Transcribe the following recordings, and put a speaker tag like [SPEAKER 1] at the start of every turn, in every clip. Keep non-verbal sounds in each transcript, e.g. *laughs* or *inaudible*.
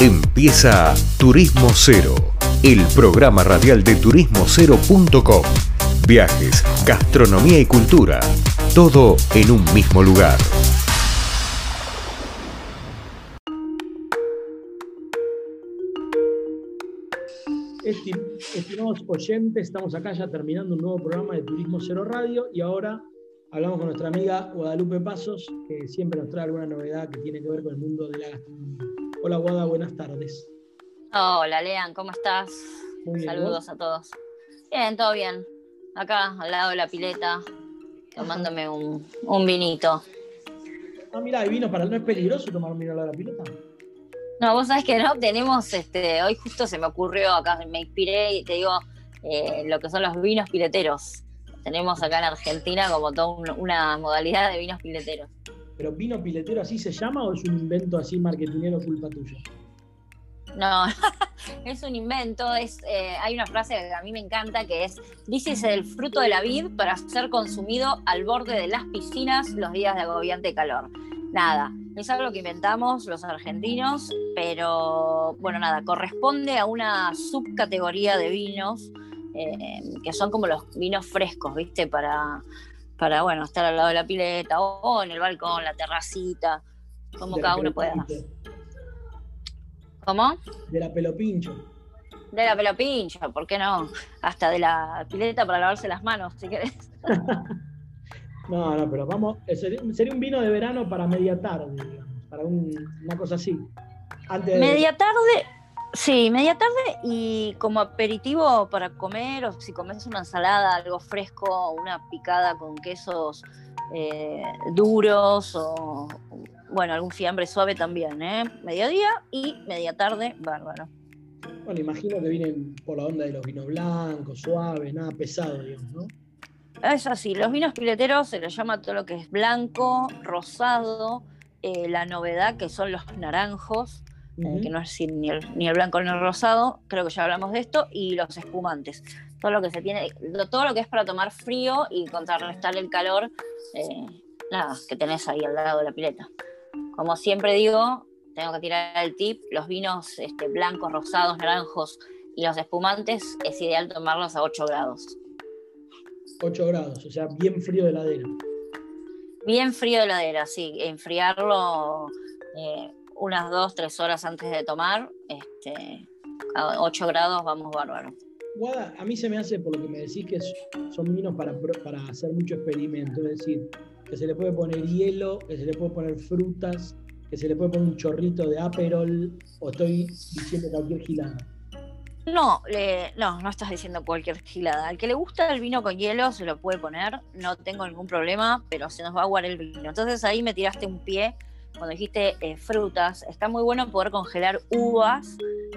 [SPEAKER 1] Empieza Turismo Cero, el programa radial de turismocero.com. Viajes, gastronomía y cultura, todo en un mismo lugar.
[SPEAKER 2] Estimados oyentes, estamos acá ya terminando un nuevo programa de Turismo Cero Radio y ahora hablamos con nuestra amiga Guadalupe Pasos, que siempre nos trae alguna novedad que tiene que ver con el mundo de la gastronomía. Hola Guada, buenas tardes.
[SPEAKER 3] Hola Lean, ¿cómo estás? Saludos a todos. Bien, todo bien. Acá al lado de la pileta, tomándome un, vinito.
[SPEAKER 2] Ah, mira, vino para. ¿No es peligroso tomar un vino al lado de la pileta?
[SPEAKER 3] No, vos sabés que no, tenemos, este, hoy justo se me ocurrió acá, me inspiré y te digo eh, lo que son los vinos pileteros. Tenemos acá en Argentina como toda una modalidad de vinos pileteros.
[SPEAKER 2] ¿Pero vino piletero así se llama o es un invento así marketingero culpa tuya?
[SPEAKER 3] No, *laughs* es un invento. Es, eh, hay una frase que a mí me encanta que es: Dices el fruto de la vid para ser consumido al borde de las piscinas los días de agobiante calor. Nada, es algo que inventamos los argentinos, pero bueno, nada, corresponde a una subcategoría de vinos eh, que son como los vinos frescos, ¿viste? Para, para, bueno, estar al lado de la pileta o, en el balcón, la terracita, como cada uno pueda. ¿Cómo?
[SPEAKER 2] De la pelo pincho.
[SPEAKER 3] De la pelo pincho, ¿por qué no? Hasta de la pileta para lavarse las manos, si querés. *laughs*
[SPEAKER 2] no, no, pero vamos, eh, sería un vino de verano para media tarde, digamos, para una cosa así.
[SPEAKER 3] Media tarde, Sí, media tarde y como aperitivo para comer, o si comes una ensalada, algo fresco, una picada con quesos eh, duros o, bueno, algún fiambre suave también, ¿eh? Mediodía y media tarde, bárbaro.
[SPEAKER 2] Bueno, imagino que vienen por la onda de los vinos blancos, suaves, nada pesado, digamos, ¿no?
[SPEAKER 3] Es así, los vinos pileteros se les llama todo lo que es blanco, rosado, eh, la novedad que son los naranjos, que no es ni el, ni el, blanco ni el rosado, creo que ya hablamos de esto, y los espumantes. Todo lo que se tiene, todo lo que es para tomar frío y contrarrestar el calor, eh, nada, que tenés ahí al lado de la pileta. Como siempre digo, tengo que tirar el tip, los vinos este, blancos, rosados, naranjos y los espumantes es ideal tomarlos a 8 grados.
[SPEAKER 2] 8 grados, o sea, bien frío de heladera.
[SPEAKER 3] Bien frío de heladera, sí. Enfriarlo eh, unas dos, tres horas antes de tomar, este, a 8 grados vamos bárbaro.
[SPEAKER 2] Guada, a mí se me hace, por lo que me decís, que son vinos para, para hacer mucho experimento, es decir, que se le puede poner hielo, que se le puede poner frutas, que se le puede poner un chorrito de aperol, o estoy diciendo cualquier gilada.
[SPEAKER 3] No, no, no estás diciendo cualquier gilada. Al que le gusta el vino con hielo se lo puede poner, no tengo ningún problema, pero se nos va a aguar el vino. Entonces ahí me tiraste un pie cuando dijiste eh, frutas, está muy bueno poder congelar uvas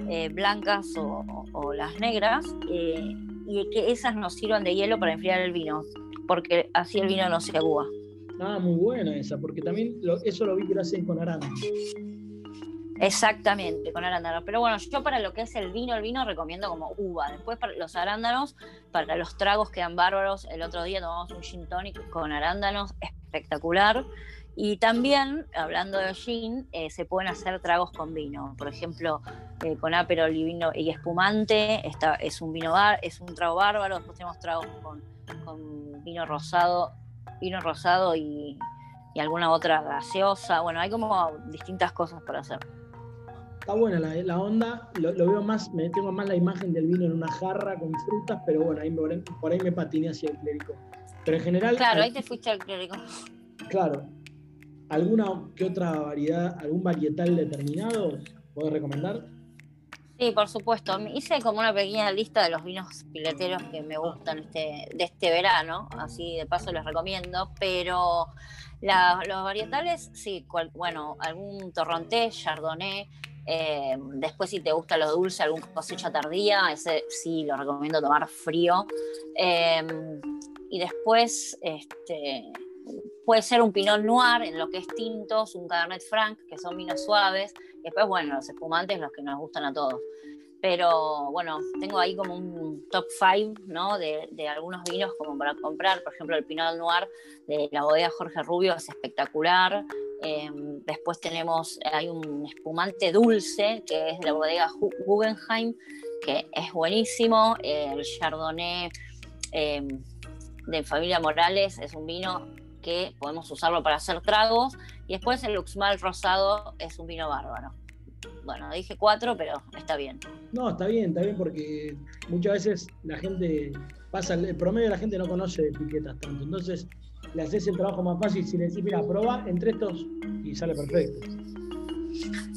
[SPEAKER 3] eh, blancas o, las negras eh, y que esas nos sirvan de hielo para enfriar el vino, porque así el vino no se agúa.
[SPEAKER 2] Ah, muy buena esa, porque también eso lo vi que lo hacen con arándanos.
[SPEAKER 3] Exactamente, con arándanos. Pero bueno, yo para lo que es el vino, el vino recomiendo como uva. Después para los arándanos, para los tragos quedan bárbaros. El otro día tomamos un gin tonic con arándanos, espectacular. Y también, hablando de gin, eh, se pueden hacer tragos con vino. Por ejemplo, eh, con aperol y vino y espumante, esta es un vino bar, es un trago bárbaro. Después tenemos tragos con, vino rosado, vino rosado y, alguna otra gaseosa. Bueno, hay como distintas cosas para hacer.
[SPEAKER 2] Está buena la, onda, lo, veo más, me tengo más la imagen del vino en una jarra con frutas, pero bueno, ahí por ahí me patiné hacia el clérigo. Pero en general.
[SPEAKER 3] Claro, ahí te fuiste al clérigo.
[SPEAKER 2] Claro, ¿Alguna que otra variedad, algún varietal determinado puedes recomendar?
[SPEAKER 3] Sí, por supuesto. Hice como una pequeña lista de los vinos pileteros que me gustan este, de este verano, así de paso les recomiendo, pero los varietales, sí, bueno, algún torronté, chardonnay, eh, después si te gusta lo dulce, algún cosecha tardía, ese sí lo recomiendo tomar frío. Eh, y después, este, Puede ser un Pinot Noir en lo que es tintos, un Cabernet Franc, que son vinos suaves. Y después, bueno, los espumantes, los que nos gustan a todos. pero bueno, tengo ahí como un top 5 ¿no? de, de, algunos vinos como para comprar. Por ejemplo, el Pinot Noir de la bodega Jorge Rubio es espectacular. Eh, después tenemos, hay un espumante dulce que es de la bodega Guggenheim, que es buenísimo. Eh, el Chardonnay eh, de familia Morales es un vino que podemos usarlo para hacer tragos. Y después el Luxmal Rosado es un vino bárbaro bueno, dije cuatro, pero está bien.
[SPEAKER 2] No, está bien, está bien porque muchas veces la gente pasa, el promedio de la gente no conoce etiquetas tanto, entonces le haces el trabajo más fácil si le decís, mira, prueba entre estos y sale perfecto.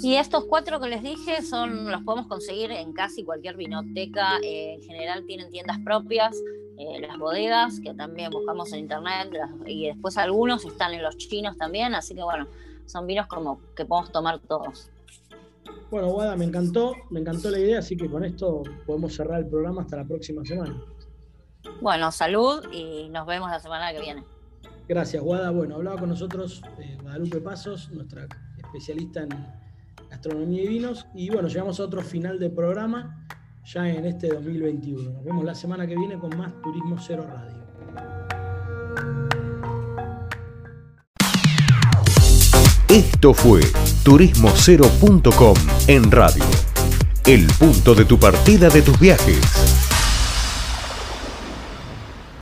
[SPEAKER 3] Y estos cuatro que les dije son los podemos conseguir en casi cualquier vinoteca. Eh, en general tienen tiendas propias, eh, las bodegas, que también buscamos en internet, y después algunos están en los chinos también, así que bueno, son vinos como que podemos tomar todos.
[SPEAKER 2] Bueno, Guada, me encantó, me encantó la idea, así que con esto podemos cerrar el programa hasta la próxima semana.
[SPEAKER 3] Bueno, salud y nos vemos la semana que viene.
[SPEAKER 2] Gracias, Guada. Bueno, hablaba con nosotros eh, Guadalupe Pasos, nuestra especialista en gastronomía y vinos. Y bueno, llegamos a otro final de programa ya en este 2021. Nos vemos la semana que viene con más Turismo Cero Radio.
[SPEAKER 1] Esto fue turismocero.com en radio. El punto de tu partida de tus viajes.